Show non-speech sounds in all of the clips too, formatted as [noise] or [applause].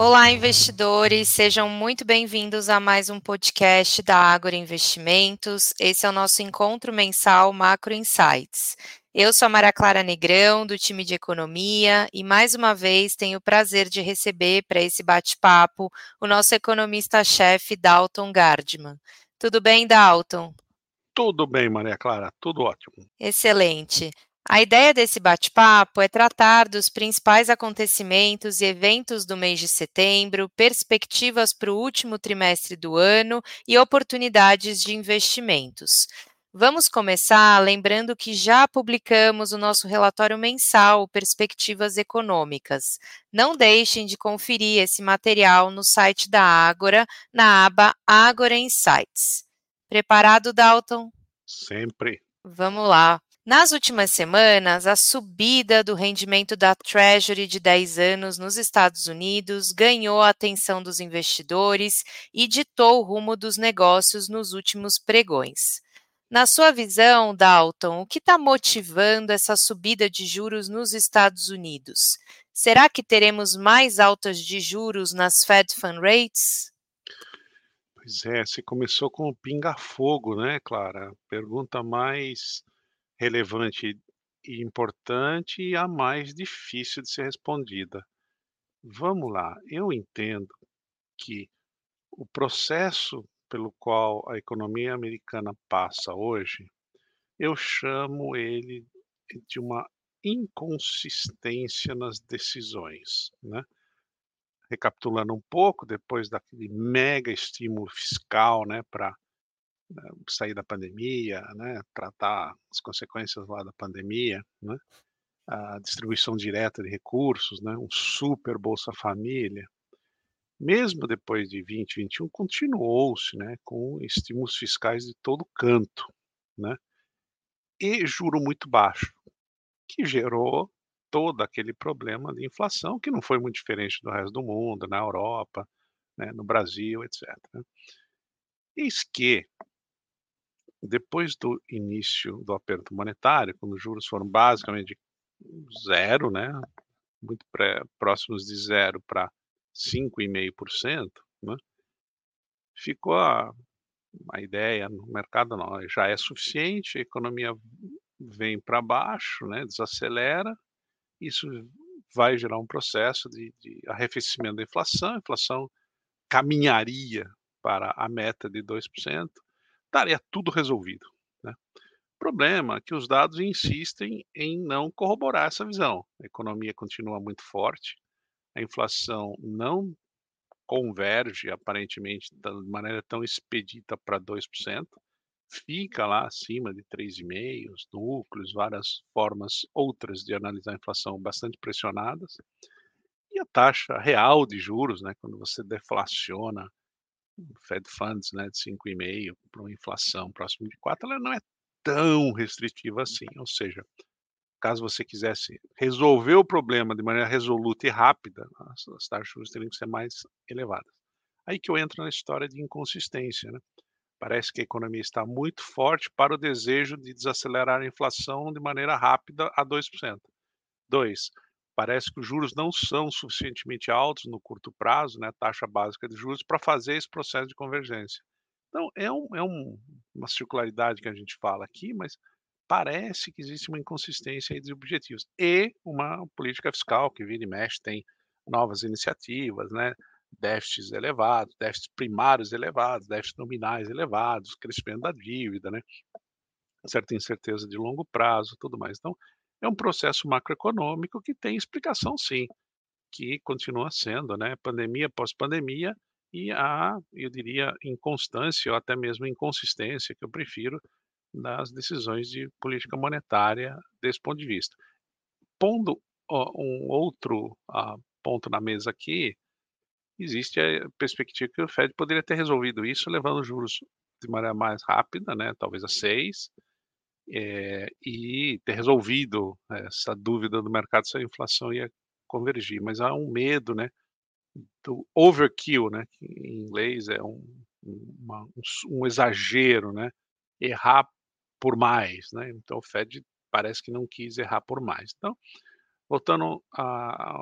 Olá, investidores, sejam muito bem-vindos a mais um podcast da Ágora Investimentos. Esse é o nosso encontro mensal Macro Insights. Eu sou a Maria Clara Negrão, do time de economia, e mais uma vez tenho o prazer de receber para esse bate-papo o nosso economista-chefe, Dalton Gardman. Tudo bem, Dalton? Tudo bem, Maria Clara, tudo ótimo. Excelente. A ideia desse bate-papo é tratar dos principais acontecimentos e eventos do mês de setembro, perspectivas para o último trimestre do ano e oportunidades de investimentos. Vamos começar lembrando que já publicamos o nosso relatório mensal Perspectivas Econômicas. Não deixem de conferir esse material no site da Ágora, na aba Ágora Insights. Preparado, Dalton? Sempre. Vamos lá. Nas últimas semanas, a subida do rendimento da Treasury de 10 anos nos Estados Unidos ganhou a atenção dos investidores e ditou o rumo dos negócios nos últimos pregões. Na sua visão, Dalton, o que está motivando essa subida de juros nos Estados Unidos? Será que teremos mais altas de juros nas Fed Fund Rates? Pois é, você começou com o pinga-fogo, né, Clara? Pergunta mais relevante e importante e a mais difícil de ser respondida. Vamos lá, eu entendo que o processo pelo qual a economia americana passa hoje, eu chamo ele de uma inconsistência nas decisões, né? Recapitulando um pouco, depois daquele mega estímulo fiscal, né, para sair da pandemia, né, tratar as consequências lá da pandemia, né, a distribuição direta de recursos, né, um super Bolsa Família, mesmo depois de 2021, continuou-se né, com estímulos fiscais de todo canto, né, e juro muito baixo, que gerou todo aquele problema de inflação, que não foi muito diferente do resto do mundo, na Europa, né, no Brasil, etc. Né. Eis que depois do início do aperto monetário, quando os juros foram basicamente zero, né, muito pré, próximos de zero para 5,5%, né, ficou a, a ideia no mercado não, já é suficiente, a economia vem para baixo, né, desacelera, isso vai gerar um processo de, de arrefecimento da inflação, a inflação caminharia para a meta de 2%, estaria tudo resolvido. Né? O problema é que os dados insistem em não corroborar essa visão. A economia continua muito forte, a inflação não converge aparentemente de maneira tão expedita para 2%, fica lá acima de 3,5%, os núcleos, várias formas outras de analisar a inflação bastante pressionadas. E a taxa real de juros, né, quando você deflaciona Fed Funds né, de 5,5 para uma inflação próxima de 4, ela não é tão restritiva assim. Ou seja, caso você quisesse resolver o problema de maneira resoluta e rápida, as, as taxas de juros teriam que ser mais elevadas. Aí que eu entro na história de inconsistência. Né? Parece que a economia está muito forte para o desejo de desacelerar a inflação de maneira rápida a 2%. Dois, parece que os juros não são suficientemente altos no curto prazo, né, taxa básica de juros, para fazer esse processo de convergência. Então, é, um, é um, uma circularidade que a gente fala aqui, mas parece que existe uma inconsistência de objetivos. E uma política fiscal que vira e mexe, tem novas iniciativas, né, déficits elevados, déficits primários elevados, déficits nominais elevados, crescimento da dívida, né, certa incerteza de longo prazo, tudo mais. Então, é um processo macroeconômico que tem explicação sim, que continua sendo, né, pandemia pós-pandemia e a, eu diria, inconstância ou até mesmo inconsistência, que eu prefiro, nas decisões de política monetária desse ponto de vista. Pondo um outro uh, ponto na mesa aqui, existe a perspectiva que o Fed poderia ter resolvido isso levando os juros de maneira mais rápida, né, talvez a 6, é, e ter resolvido essa dúvida do mercado se a inflação ia convergir. Mas há um medo, né, do overkill, né, que em inglês é um, uma, um, exagero, né, errar por mais, né. Então o Fed parece que não quis errar por mais. Então, voltando a,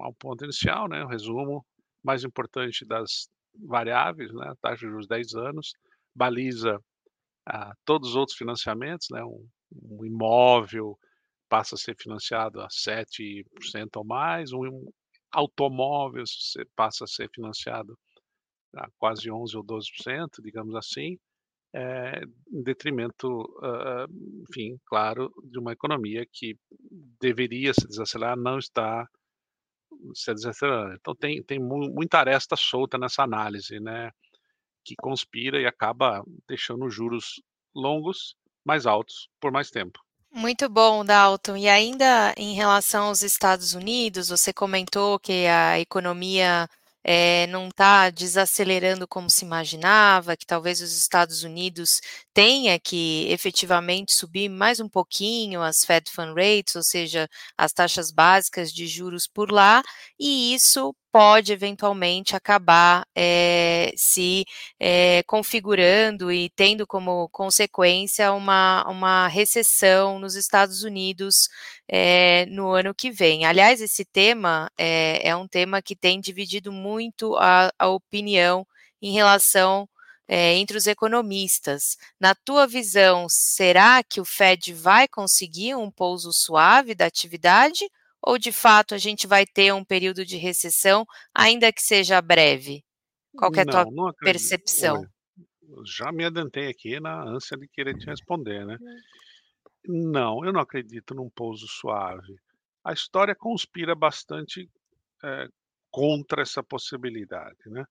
ao ponto inicial, né, o resumo, mais importante das variáveis, né, taxa de juros 10 anos, baliza, ah, todos os outros financiamentos, né, um um imóvel passa a ser financiado a 7% ou mais, um automóvel passa a ser financiado a quase 11 ou 12%, digamos assim, eh, em detrimento, hã, enfim, claro, de uma economia que deveria se desacelerar, não está se desacelerando. Então tem tem mu muita aresta solta nessa análise, né, que conspira e acaba deixando os juros longos mais altos por mais tempo. Muito bom, Dalton. E ainda em relação aos Estados Unidos, você comentou que a economia, eh, não tá desacelerando como se imaginava, que talvez os Estados Unidos tenha que efetivamente subir mais um pouquinho as Fed Fund Rates, ou seja, as taxas básicas de juros por lá, e isso pode eventualmente acabar, eh, se, eh, configurando e tendo como consequência uma uma recessão nos Estados Unidos, eh, no ano que vem. Aliás, esse tema, é um tema que tem dividido muito a a opinião em relação eh, entre os economistas. Na tua visão, será que o Fed vai conseguir um pouso suave da atividade ou de fato a gente vai ter um período de recessão, ainda que seja breve? Qual é a tua Não, percepção? Olha, já me adentrei aqui na ânsia de querer te responder, né. Não, eu não acredito num pouso suave. A história conspira bastante, eh, contra essa possibilidade, né.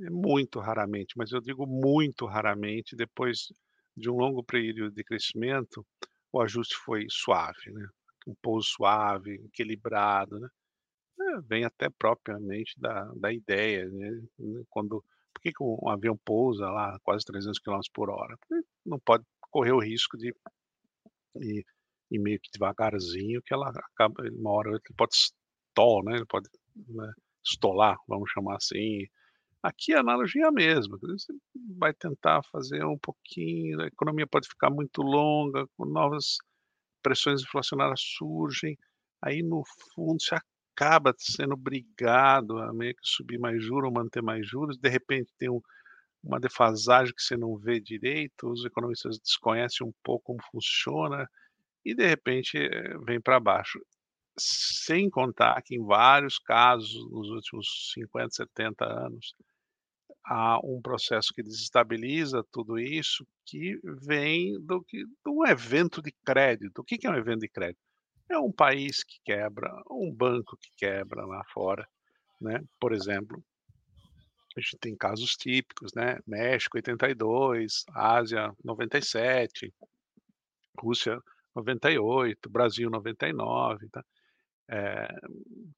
É muito raramente, mas eu digo muito raramente, depois de um longo período de crescimento, o ajuste foi suave, né. Um pouso suave, equilibrado, né. É, vem até propriamente da da ideia, né, né, quando por que que um avião pousa lá quase 300 quilômetros por hora? Porque não pode correr o risco de ir ir meio que devagarzinho que ela acaba uma hora outra pode stall, né, ele pode, né, estolar, vamos chamar assim. Aqui a analogia é a mesma, você vai tentar fazer um pouquinho, a economia pode ficar muito longa, com novas pressões inflacionárias surgem, aí no fundo você acaba sendo obrigado a meio que subir mais juros manter mais juros, de repente tem um uma defasagem que você não vê direito, os economistas desconhecem um pouco como funciona, e de repente, eh, vem para baixo. Sem contar que em vários casos, nos últimos 50, 70 anos, há um processo que desestabiliza tudo isso, que vem do que do evento de crédito. O que é um evento de crédito? É um país que quebra, um banco que quebra lá fora, né, por exemplo. A gente tem casos típicos, né, México 82, Ásia 97, Rússia 98, Brasil 99, tá. Eh,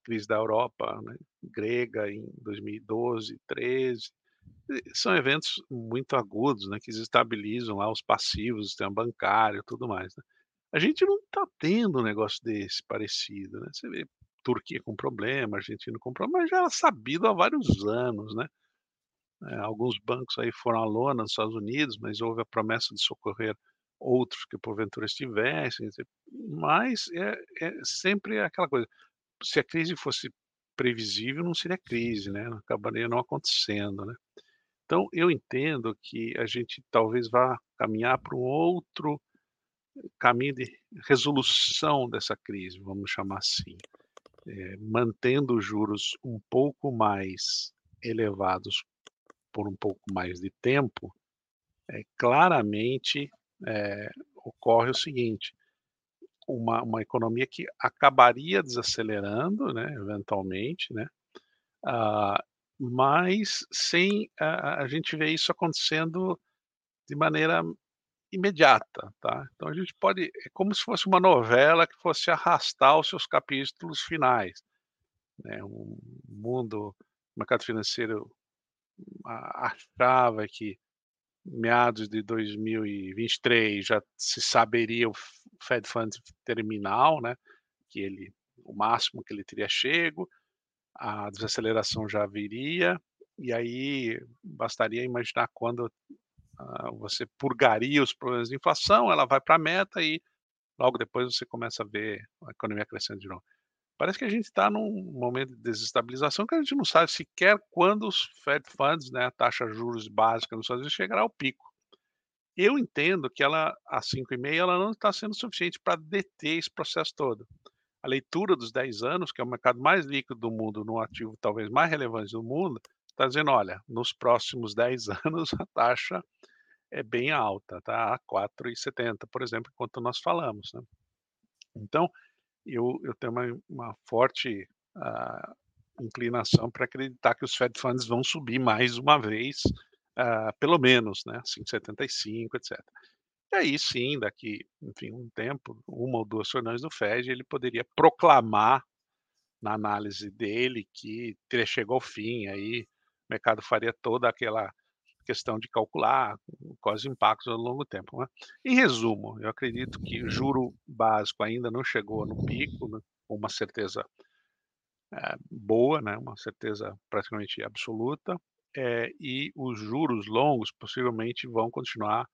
crise da Europa, né, grega em 2012, 13. São eventos muito agudos, né, que desestabilizam lá os passivos, o sistema bancário, tudo mais, né. A gente não tá tendo um negócio desse parecido, né, você vê Turquia com problema, Argentina com problema, mas já era sabido há vários anos, né. Eh, alguns bancos aí foram à lona nos Estados Unidos, mas houve a promessa de socorrer outros que porventura estivessem, mas é é sempre aquela coisa, se a crise fosse previsível não seria crise, né, acabaria não acontecendo, né. Então eu entendo que a gente talvez vá caminhar para um outro caminho de resolução dessa crise, vamos chamar assim, eh, mantendo os juros um pouco mais elevados por um pouco mais de tempo, eh, claramente, eh, ocorre o seguinte, uma uma economia que acabaria desacelerando, né, eventualmente, né, ah, mas sem a a gente ver isso acontecendo de maneira imediata, tá. Então a gente pode é como se fosse uma novela que fosse arrastar os seus capítulos finais, né, o mundo o mercado financeiro achava que meados de 2023 já se saberia o Fed Funds terminal, né, que ele o máximo que ele teria chego, a desaceleração já viria, e aí bastaria imaginar quando, ah, você purgaria os problemas de inflação, ela vai para a meta e logo depois você começa a ver a economia crescendo de novo. Parece que a gente está num momento de desestabilização que a gente não sabe sequer quando os Fed Funds, né, a taxa de juros básica nos Estados Unidos chegará ao pico. Eu entendo que ela, a 5,5, ela não está sendo suficiente para deter esse processo todo. A leitura dos 10 anos, que é o mercado mais líquido do mundo, no ativo talvez mais relevante do mundo, está dizendo, olha, nos próximos 10 [laughs] anos a taxa é bem alta, tá? A 4,70, por exemplo, enquanto nós falamos, né? Então, eu, eu tenho uma, uma forte uh, inclinação para acreditar que os Fed Funds vão subir mais uma vez, uh, pelo menos, né, 5,75, etc. E aí sim, daqui, enfim, um tempo, uma ou duas reuniões do Fed, ele poderia proclamar na análise dele que chegou ao fim, aí o mercado faria toda aquela questão de calcular quais os impactos ao longo tempo. Né? Em resumo, eu acredito que o juro básico ainda não chegou no pico, né, com uma certeza é, boa, né, uma certeza praticamente absoluta, é, e os juros longos possivelmente vão continuar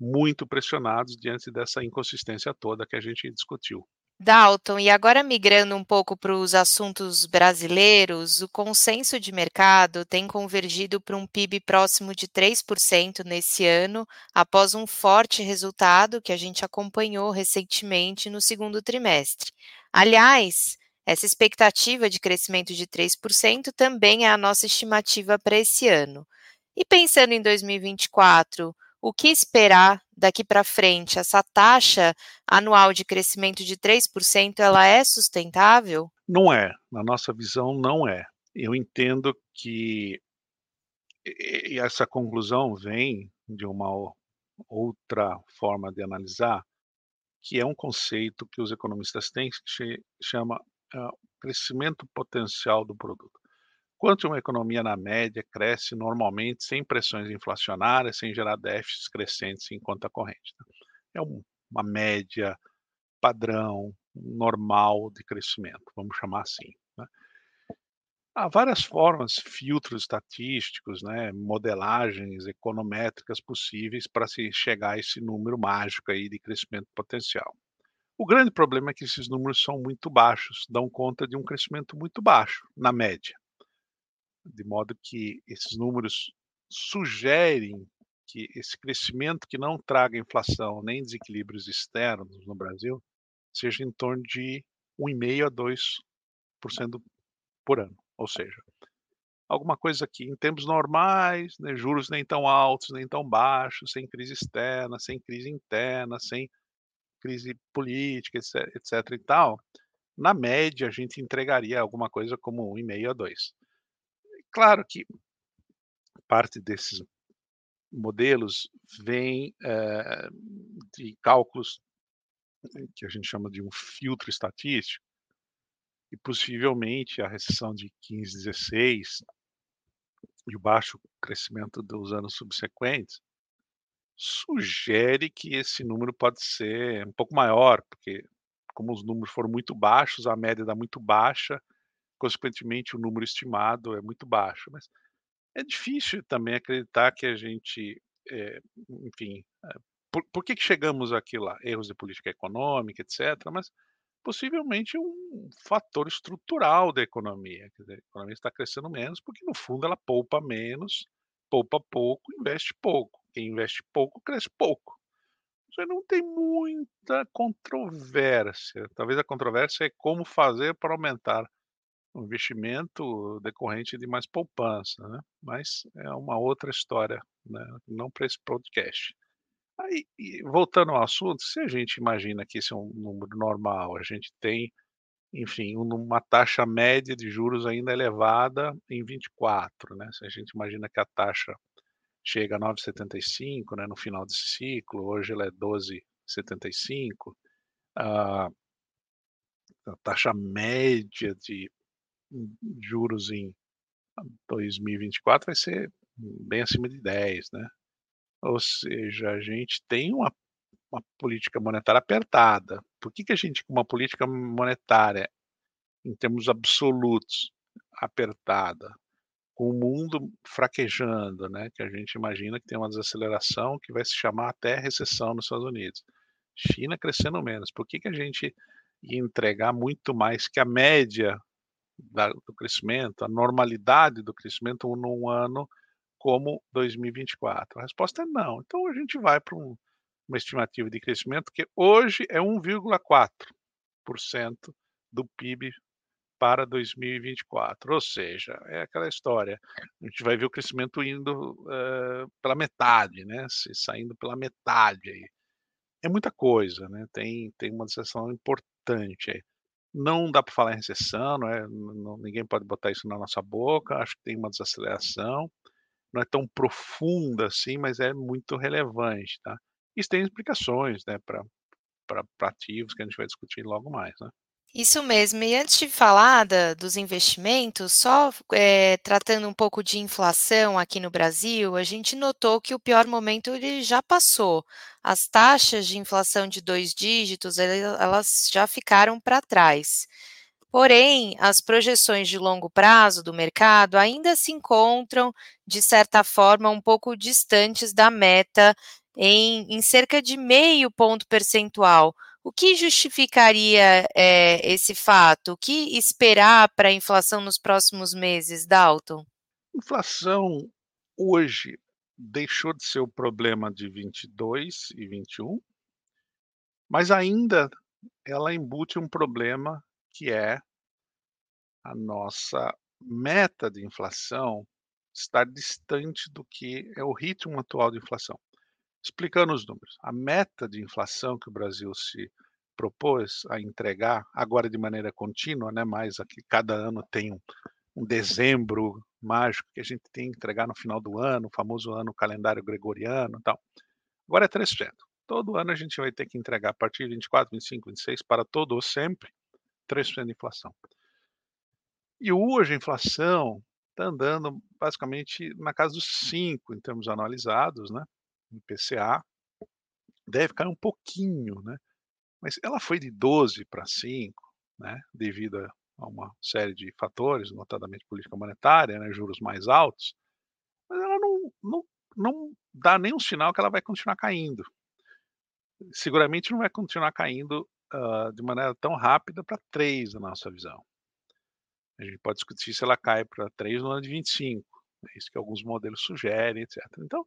muito pressionados diante dessa inconsistência toda que a gente discutiu. Dalton, e agora migrando um pouco para os assuntos brasileiros, o consenso de mercado tem convergido para um PIB próximo de 3% nesse ano, após um forte resultado que a gente acompanhou recentemente no segundo trimestre. Aliás, essa expectativa de crescimento de 3% também é a nossa estimativa para esse ano. E pensando em 2024, o que esperar daqui para frente? Essa taxa anual de crescimento de 3%, ela é sustentável? Não é, na nossa visão não é. Eu entendo que essa conclusão vem de uma outra forma de analisar, que é um conceito que os economistas têm que chama uh, crescimento potencial do produto. Quanto uma economia na média cresce normalmente sem pressões inflacionárias, sem gerar déficits crescentes em conta corrente. Né? É um, uma média padrão, normal de crescimento, vamos chamar assim. Né? Há várias formas, filtros estatísticos, né, modelagens econométricas possíveis para se chegar a esse número mágico aí de crescimento potencial. O grande problema é que esses números são muito baixos, dão conta de um crescimento muito baixo, na média de modo que esses números sugerem que esse crescimento que não traga inflação nem desequilíbrios externos no Brasil seja em torno de 1,5% a 2% por ano. Ou seja, alguma coisa que em tempos normais, né, juros nem tão altos, nem tão baixos, sem crise externa, sem crise interna, sem crise política, etc, etc e tal, na média a gente entregaria alguma coisa como 1,5 a 2. Claro que parte desses modelos vem é, de cálculos que a gente chama de um filtro estatístico, e possivelmente a recessão de 15, 16 e o baixo crescimento dos anos subsequentes sugere que esse número pode ser um pouco maior, porque como os números foram muito baixos, a média dá muito baixa, consequentemente o número estimado é muito baixo. Mas é difícil também acreditar que a gente, é, enfim, é, por, por, que, que chegamos aqui lá? Erros de política econômica, etc. Mas possivelmente um fator estrutural da economia. Dizer, a economia está crescendo menos porque, no fundo, ela poupa menos, poupa pouco, investe pouco. Quem investe pouco, cresce pouco. Isso não tem muita controvérsia. Talvez a controvérsia é como fazer para aumentar um investimento decorrente de mais poupança, né? Mas é uma outra história, né? Não para esse podcast. Aí, voltando ao assunto, se a gente imagina que esse é um número normal, a gente tem, enfim, uma taxa média de juros ainda elevada em 24, né? Se a gente imagina que a taxa chega a 9,75, né, no final desse ciclo, hoje ela é 12,75, a, a taxa média de juros em 2024 vai ser bem acima de 10, né? Ou seja, a gente tem uma, uma política monetária apertada. Por que, que a gente, com uma política monetária, em termos absolutos, apertada, com o mundo fraquejando, né? Que a gente imagina que tem uma desaceleração que vai se chamar até recessão nos Estados Unidos. China crescendo menos. Por que, que a gente e entregar muito mais que a média da do crescimento, a normalidade do crescimento num ano como 2024? A resposta é não. Então a gente vai para um uma estimativa de crescimento que hoje é 1,4% do PIB para 2024, ou seja, é aquela história, a gente vai ver o crescimento indo, hã, pela metade, né, se saindo pela metade aí. É muita coisa, né, tem tem uma desaceleração importante aí. Não dá para falar em recessão, não é não ninguém pode botar isso na nossa boca, acho que tem uma desaceleração, não é tão profunda assim, mas é muito relevante, tá. Isso tem explicações, né, pra ativos que a gente vai discutir logo mais, né. Isso mesmo. E antes de falar da dos investimentos, só, eh, tratando um pouco de inflação aqui no Brasil, a gente notou que o pior momento ele já passou. As taxas de inflação de 2 dígitos, elas já ficaram pra trás. Porém, as projeções de longo prazo do mercado ainda se encontram, de certa forma, um pouco distantes da meta em em cerca de meio ponto percentual. O que justificaria, eh, esse fato? O que esperar pra inflação nos próximos meses, Dalton? Inflação hoje deixou de ser o problema de 22 e 21 mas ainda ela embute um problema que é a nossa meta de inflação estar distante do que é o ritmo atual de inflação. Explicando os números, a meta de inflação que o Brasil se propôs a entregar, agora de maneira contínua, né, mas aqui cada ano tem um um dezembro mágico que a gente tem que entregar no final do ano, o famoso ano calendário gregoriano, tal. Agora é 3%. Todo ano a gente vai ter que entregar a partir de 24, 25, 26 para todo o sempre, 3% de inflação. E hoje a inflação tá andando basicamente na casa dos 5 em termos anualizados, né, IPCA. Deve cair um pouquinho, né, mas ela foi de 12 pra 5, né, devido a uma série de fatores, notadamente política monetária, né, juros mais altos, mas ela não não não dá nenhum sinal que ela vai continuar caindo. Seguramente não vai continuar caindo, hã, de maneira tão rápida pra 3 na nossa visão. A gente pode discutir se ela cai pra 3 no ano de 25, é isso que alguns modelos sugerem, etc. Então,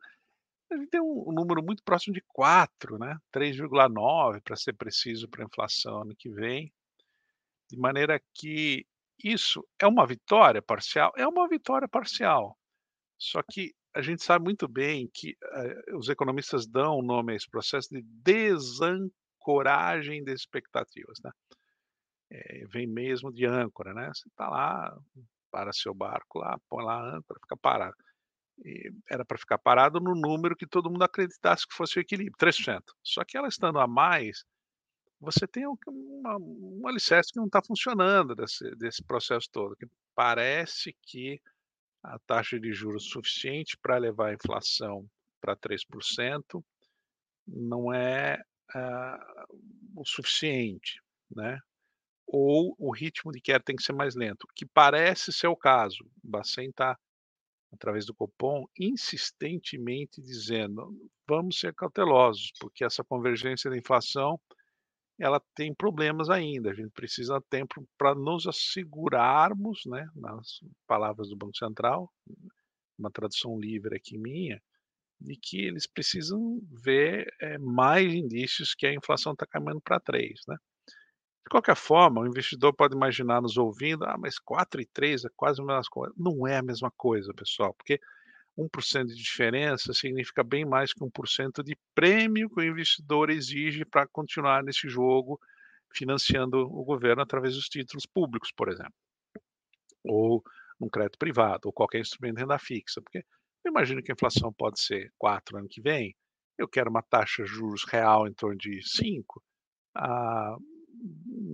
a gente tem um número muito próximo de 4, né, 3,9 pra ser preciso pra inflação ano que vem. De maneira que isso é uma vitória parcial? É uma vitória parcial. Só que a gente sabe muito bem que, eh, os economistas dão o nome a esse processo de desancoragem de expectativas, né. Eh, vem mesmo de âncora, né, você tá lá, para seu barco lá, põe lá a âncora, fica parado. Era pra ficar parado no número que todo mundo acreditasse que fosse o equilíbrio, 3%. Só que ela estando a mais, você tem um uma um alicerce que não tá funcionando desse desse processo todo, que parece que a taxa de juros suficiente pra levar a inflação pra 3% não é, ah, o suficiente, né. Ou o ritmo de queda tem que ser mais lento, que parece ser o caso. O Bacen tá, através do Copom, insistentemente dizendo: "Vamos ser cautelosos, porque essa convergência da inflação, ela tem problemas ainda, a gente precisa tempo pra nos assegurarmos", né, nas palavras do Banco Central, uma tradução livre aqui minha, de que eles precisam ver, eh, mais indícios que a inflação tá caminhando pra 3, né. De qualquer forma, o investidor pode imaginar nos ouvindo: "Ah, mas 4 e 3 é quase a mesma coisa". Não é a mesma coisa, pessoal, porque 1% de diferença significa bem mais que 1% de prêmio que o investidor exige pra continuar nesse jogo, financiando o governo através dos títulos públicos, por exemplo. Ou num crédito privado, ou qualquer instrumento de renda fixa, porque eu imagino que a inflação pode ser 4 ano que vem, eu quero uma taxa de juros real em torno de 5, ah,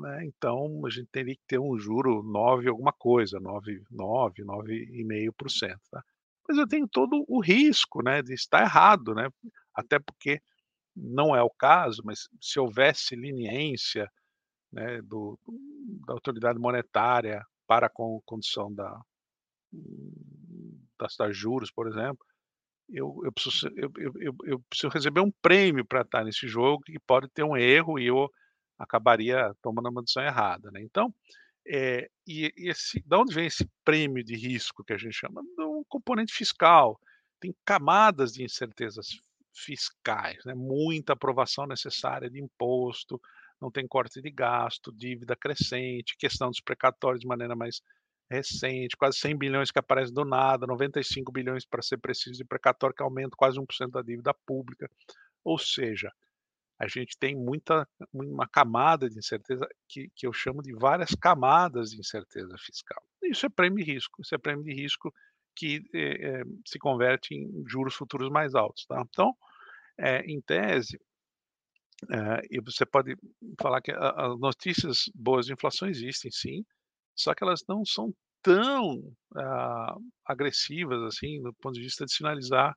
né, então a gente teria que ter um juro 9 alguma coisa, 9 9, 9,5%, tá. Mas eu tenho todo o risco, né, de estar errado, né, até porque não é o caso, mas se houvesse leniência, né, do da autoridade monetária para com condição da das de juros, por exemplo, eu eu preciso eu eu preciso receber um prêmio pra estar nesse jogo, que pode ter um erro e eu acabaria tomando uma decisão errada, né. Então, eh, e e esse da onde vem esse prêmio de risco que a gente chama? Do componente fiscal, tem camadas de incertezas fiscais, né, muita aprovação necessária de imposto, não tem corte de gasto, dívida crescente, questão dos precatórios de maneira mais recente, quase 100 bilhões que aparece do nada, 95 bilhões para ser preciso de precatório, que aumenta quase 1% da dívida pública. Ou seja, a gente tem muita uma camada de incerteza que que eu chamo de várias camadas de incerteza fiscal. Isso é prêmio de risco, isso é prêmio de risco que, eh eh, se converte em juros futuros mais altos, tá. Então, eh, em tese, e você pode falar que as notícias boas de inflação existem sim, só que elas não são tão, ah, agressivas, assim, do ponto de vista de sinalizar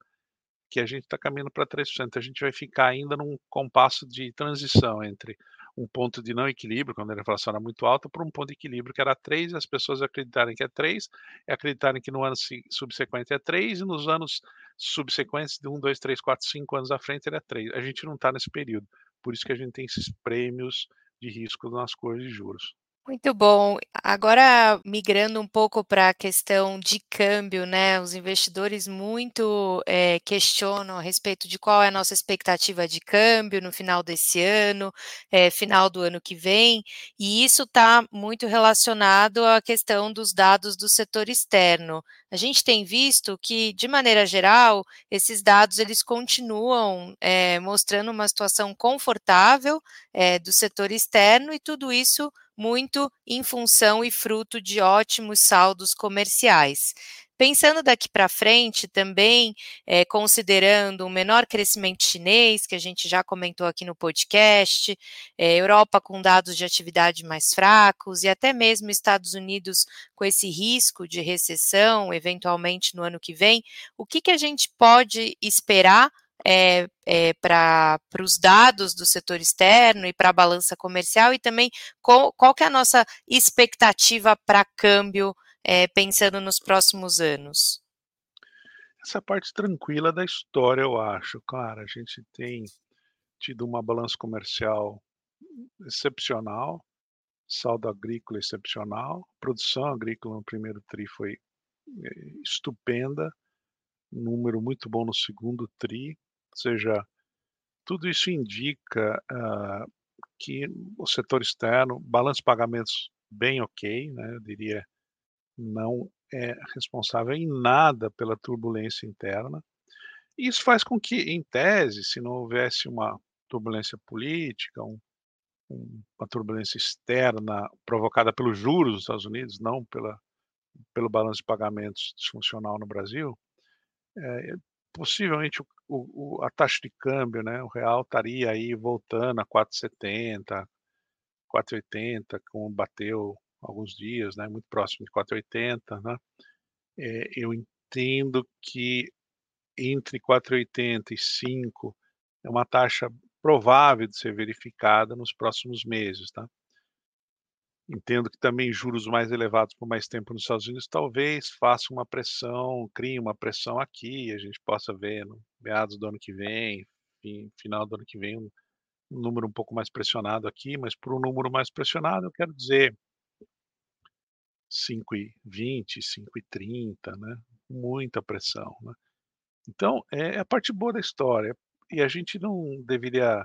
que a gente está caminhando para 3%, a gente vai ficar ainda num compasso de transição entre um ponto de não equilíbrio, quando a inflação era muito alta, para um ponto de equilíbrio que era 3, e as pessoas acreditarem que é 3, e acreditarem que no ano se subsequente é 3, e nos anos subsequentes de 1, 2, 3, 4, 5 anos à frente ele é 3. A gente não está nesse período, por isso que a gente tem esses prêmios de risco nas curvas de juros. Muito bom. Agora migrando um pouco para a questão de câmbio, né, os investidores muito, eh, questionam a respeito de qual é a nossa expectativa de câmbio no final desse ano, eh, final do ano que vem, e isso está muito relacionado à questão dos dados do setor externo. A gente tem visto que, de maneira geral, esses dados eles continuam, eh, mostrando uma situação confortável, do setor externo e tudo isso muito em função e fruto de ótimos saldos comerciais. Pensando daqui para frente também, eh, considerando o menor crescimento chinês, que a gente já comentou aqui no podcast, eh, Europa com dados de atividade mais fracos e até mesmo Estados Unidos com esse risco de recessão, eventualmente no ano que vem, o que que a gente pode esperar eh, pra para os dados do setor externo e para a balança comercial e também qual qual que é a nossa expectativa para câmbio, eh, pensando nos próximos anos? Essa parte tranquila da história eu acho, claro, a gente tem tido uma balança comercial excepcional, saldo agrícola excepcional, produção agrícola no primeiro tri foi, eh, estupenda, número muito bom no segundo tri, seja, tudo isso indica, hã, que o setor externo, balanço de pagamentos bem ok, né, eu diria, não é responsável em nada pela turbulência interna. Isso faz com que, em tese, se não houvesse uma turbulência política, um um uma turbulência externa provocada pelos juros dos Estados Unidos, não pela pelo balanço de pagamentos disfuncional no Brasil, eh, possivelmente o o a taxa de câmbio, né, o real estaria aí voltando a 4,70, 4,80, como bateu alguns dias, né, muito próximo de 4,80, né. Eh, eu entendo que entre 4,80 e 5 é uma taxa provável de ser verificada nos próximos meses, tá. Entendo que também juros mais elevados por mais tempo nos Estados Unidos talvez faça uma pressão, crie uma pressão aqui, a gente possa ver no meados do ano que vem, fim final do ano que vem, um número um pouco mais pressionado aqui, mas por um número mais pressionado eu quero dizer 5,20, 5,30, né, muita pressão, né. Então, é a parte boa da história, e a gente não deveria,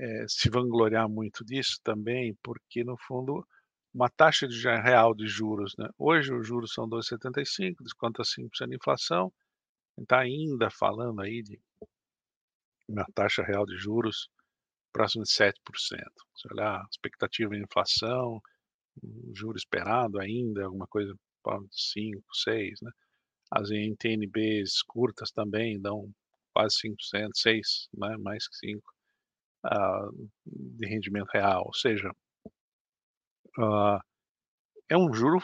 eh, se vangloriar muito disso também, porque no fundo, uma taxa de real de juros, né, hoje os juros são 2,75, desconta 5% de inflação, tá ainda falando aí de uma taxa real de juros próximo de 7%. Se olhar a expectativa de inflação, o juro esperado ainda, alguma coisa de 5, 6, né. As NTN-Bs curtas também dão quase 5%, 6, né, mais que 5, ah, de rendimento real, ou seja ah, é um juro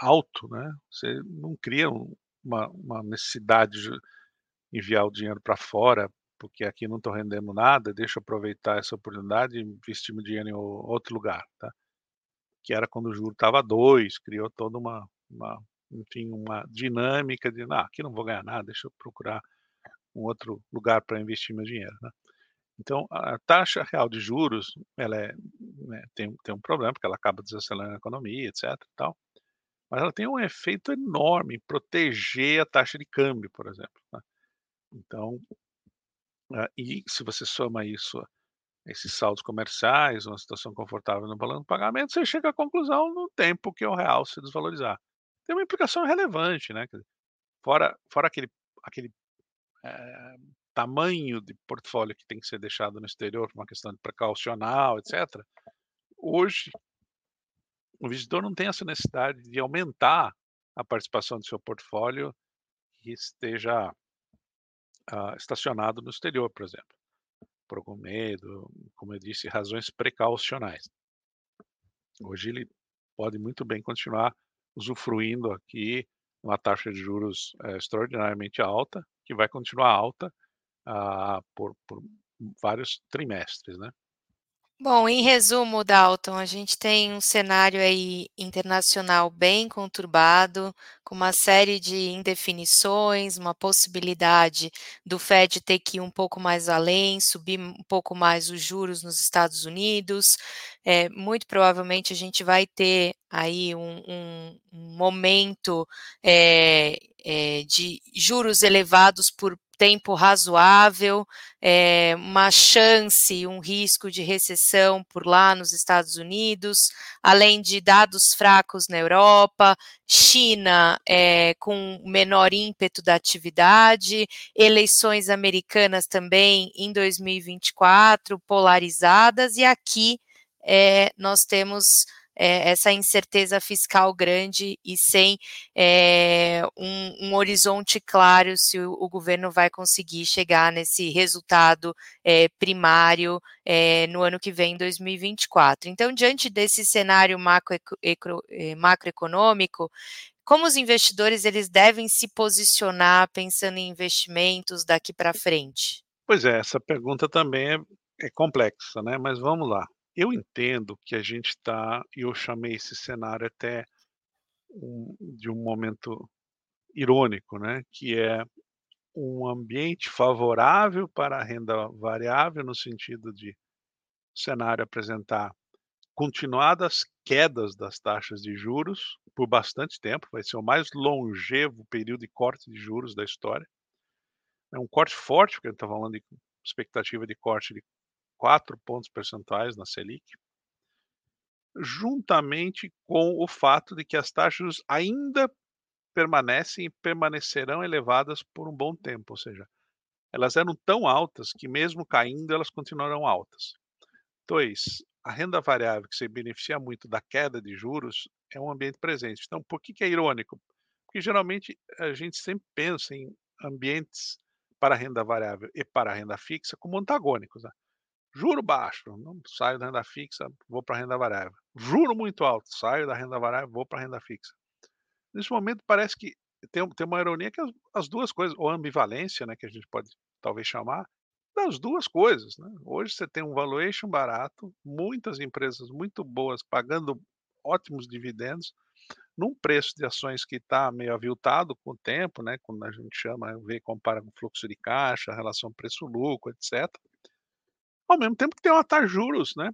alto, né, você não cria um uma uma necessidade de enviar o dinheiro para fora, porque aqui não estou rendendo nada, deixa eu aproveitar essa oportunidade e investir meu dinheiro em outro lugar, tá. Que era quando o juro estava 2, criou toda uma uma, enfim, uma dinâmica de: "Ah, aqui não vou ganhar nada, deixa eu procurar um outro lugar para investir meu dinheiro", né. Então, a taxa real de juros, ela é, né, tem tem um problema, porque ela acaba desacelerando a economia, etc, tal, mas ela tem um efeito enorme em proteger a taxa de câmbio, por exemplo, né. Então, ah, e se você soma isso, esses saldos comerciais, uma situação confortável no balanço do pagamento, você chega à conclusão no tempo que o real se desvalorizar. Tem uma implicação relevante, né, fora fora aquele aquele, eh, tamanho de portfólio que tem que ser deixado no exterior por uma questão de precaucional, etc, hoje o investidor não tem essa necessidade de aumentar a participação do seu portfólio que esteja, ah, estacionado no exterior, por exemplo, por algum medo, como eu disse, razões precaucionais. Hoje ele pode muito bem continuar usufruindo aqui uma taxa de juros, eh, extraordinariamente alta, que vai continuar alta, ah, por por vários trimestres, né. Bom, em resumo, Dalton, a gente tem um cenário aí internacional bem conturbado, com uma série de indefinições, uma possibilidade do FED ter que ir um pouco mais além, subir um pouco mais os juros nos Estados Unidos, eh, muito provavelmente a gente vai ter aí um um momento, eh eh, de juros elevados por tempo razoável, eh, uma chance, um risco de recessão por lá nos Estados Unidos, além de dados fracos na Europa, China, eh, com menor ímpeto da atividade, eleições americanas também em 2024 polarizadas e aqui, eh, nós temos, eh, essa incerteza fiscal grande e sem, eh, um um horizonte claro se o o governo vai conseguir chegar nesse resultado, eh, primário, eh, no ano que vem, em 2024. Então, diante desse cenário macroeco ecro eh, macroeconômico, como os investidores eles devem se posicionar pensando em investimentos daqui pra frente? Pois é, essa pergunta também é é complexa, né, mas vamos lá. Eu entendo que a gente tá e eu chamei esse cenário até um de um momento irônico, né, que é um ambiente favorável para a renda variável, no sentido de cenário apresentar continuadas quedas das taxas de juros por bastante tempo, vai ser o mais longevo período de corte de juros da história. É um corte forte, porque a gente tá falando de expectativa de corte de 4 pontos percentuais na Selic. Juntamente com o fato de que as taxas ainda permanecem e permanecerão elevadas por um bom tempo, ou seja, elas eram tão altas que mesmo caindo elas continuarão altas. 2, a renda variável que se beneficia muito da queda de juros é um ambiente presente. Então por que que é irônico? Porque geralmente a gente sempre pensa em ambientes para renda variável e para renda fixa como antagônicos, né. Juro baixo, não saio da renda fixa, vou pra renda variável. Juro muito alto, saio da renda variável, vou pra renda fixa. Nesse momento parece que tem tem uma ironia que as as 2 coisas ou ambivalência, né, que a gente pode talvez chamar, das 2 coisas, né. Hoje você tem um valuation barato, muitas empresas muito boas pagando ótimos dividendos, num preço de ações que tá meio aviltado com o tempo, né, como a gente chama, vê compara com fluxo de caixa, relação preço-lucro, etc. Ao mesmo tempo que tem taxa de juros, né,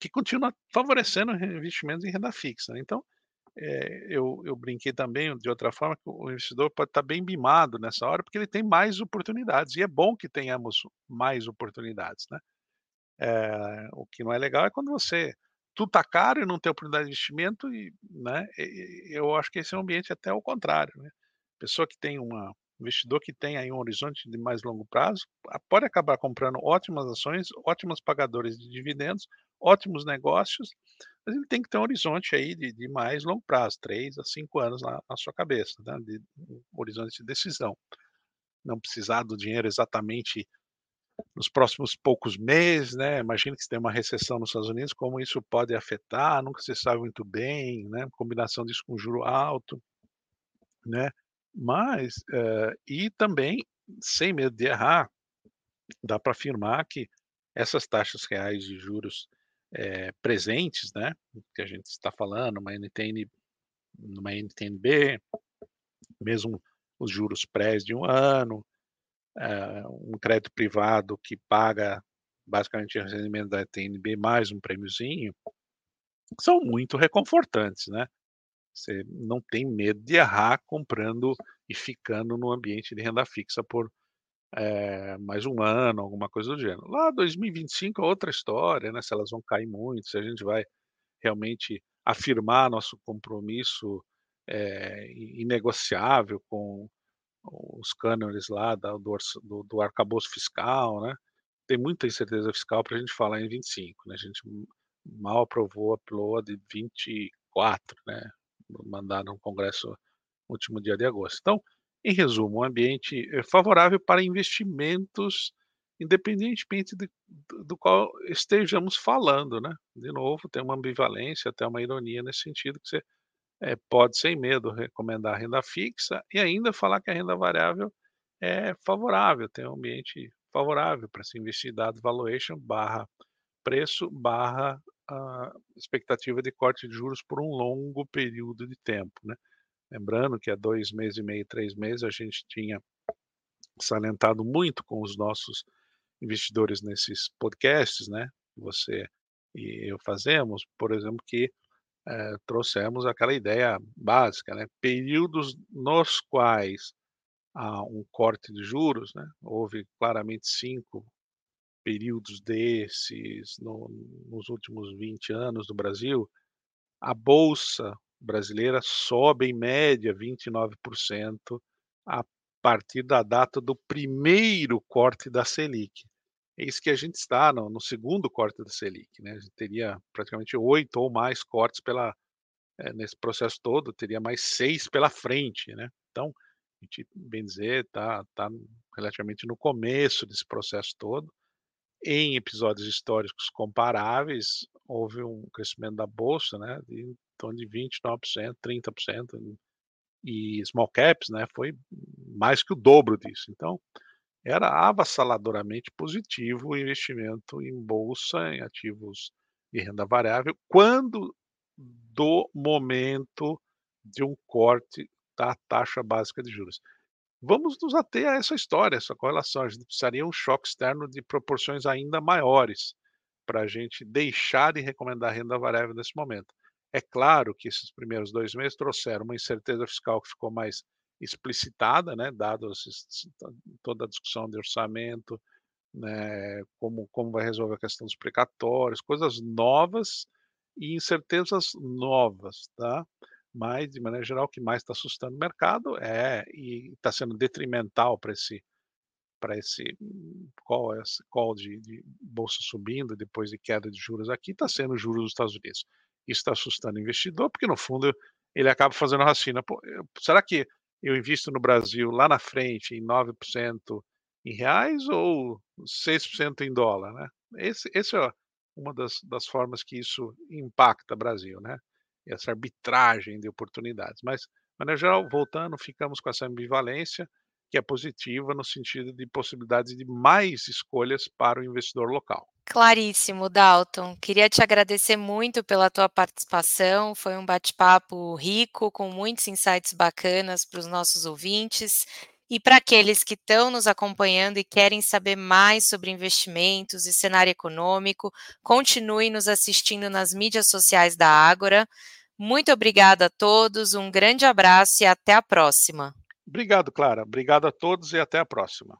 que continua favorecendo reinvestimentos em renda fixa. Então, eh, eu eu brinquei também de outra forma que o investidor pode estar bem mimado nessa hora, porque ele tem mais oportunidades e é bom que tenhamos mais oportunidades, né. Eh, o que não é legal é quando você tudo tá caro e não tem oportunidade de investimento e, né, e eu acho que esse é um ambiente até ao contrário, né. Pessoa que tem uma investidor que tem aí um horizonte de mais longo prazo, a pode acabar comprando ótimas ações, ótimos pagadores de dividendos, ótimos negócios, mas ele tem que ter um horizonte aí de de mais longo prazo, 3 a 5 anos na na sua cabeça, né, de um horizonte de decisão. Não precisar do dinheiro exatamente nos próximos poucos meses, né, imagina que se tem uma recessão nos Estados Unidos, como isso pode afetar, nunca se sabe muito bem, né, combinação disso com juro alto, né. Mas, eh, e também, sem medo de errar, dá pra afirmar que essas taxas reais de juros, eh, presentes, né, que a gente está falando, uma NTN numa NTN-B, mesmo os juros prés de 1 ano, é, um crédito privado que paga basicamente o rendimento da TNB mais um prêmiozinho, são muito reconfortantes, né? Você não tem medo de errar comprando e ficando no ambiente de renda fixa por é, mais um ano, alguma coisa do gênero. Lá 2025 é outra história, né? Se elas vão cair muito, se a gente vai realmente afirmar nosso compromisso é, inegociável com os cânones lá da, do, do, do arcabouço fiscal, né? Tem muita incerteza fiscal para a gente falar em 25, né? A gente mal aprovou a PLOA de 24, né? Mandado no Congresso no último dia de agosto. Então, em resumo, um ambiente eh, favorável para investimentos, independentemente de, do qual estejamos falando, né? De novo, tem uma ambivalência, até uma ironia nesse sentido, que você é, pode, sem medo, recomendar a renda fixa e ainda falar que a renda variável é favorável, tem um ambiente favorável para se investir dado valuation barra preço barra a expectativa de corte de juros por um longo período de tempo, né? Lembrando que há dois meses e meio, três meses, a gente tinha salientado muito com os nossos investidores nesses podcasts, né? Você e eu fazemos, por exemplo, que é, trouxemos aquela ideia básica, né? Períodos nos quais há um corte de juros, né? Houve claramente cinco períodos desses no, nos últimos 20 anos do Brasil. A bolsa brasileira sobe em média 29% a partir da data do primeiro corte da Selic. É isso que a gente está no, no segundo corte da Selic, né? A gente teria praticamente oito ou mais cortes pela é, nesse processo todo, teria mais seis pela frente, né? Então, a gente, bem dizer, está tá relativamente no começo desse processo todo. Em episódios históricos comparáveis, houve um crescimento da bolsa, né, de em torno de 29%, 30%, e small caps, né, foi mais que o dobro disso. Então, era avassaladoramente positivo o investimento em bolsa, em ativos de renda variável, quando do momento de um corte da taxa básica de juros. Vamos nos ater a essa história, essa correlação. A gente precisaria um choque externo de proporções ainda maiores para a gente deixar de recomendar renda variável nesse momento. É claro que esses primeiros dois meses trouxeram uma incerteza fiscal que ficou mais explicitada, né, dado toda a discussão de orçamento, né, como, como vai resolver a questão dos precatórios, coisas novas e incertezas novas, tá? Mas, de maneira geral, o que mais está assustando o mercado é, e está sendo detrimental para esse, para esse call, esse call de, de, bolsa subindo depois de queda de juros aqui, está sendo juros dos Estados Unidos. Isso está assustando o investidor, porque no fundo ele acaba fazendo racina. será que eu invisto no Brasil lá na frente em 9% em reais ou 6% em dólar, né? Esse, esse é uma das, das formas que isso impacta o Brasil, né? Essa arbitragem de oportunidades. Mas, de geral, voltando, ficamos com essa ambivalência que é positiva no sentido de possibilidades de mais escolhas para o investidor local. Claríssimo, Dalton. Queria te agradecer muito pela tua participação. Foi um bate-papo rico, com muitos insights bacanas para os nossos ouvintes. E para aqueles que estão nos acompanhando e querem saber mais sobre investimentos e cenário econômico, continue nos assistindo nas mídias sociais da Ágora. Muito obrigada a todos, um grande abraço e até a próxima. Obrigado, Clara. Obrigado a todos e até a próxima.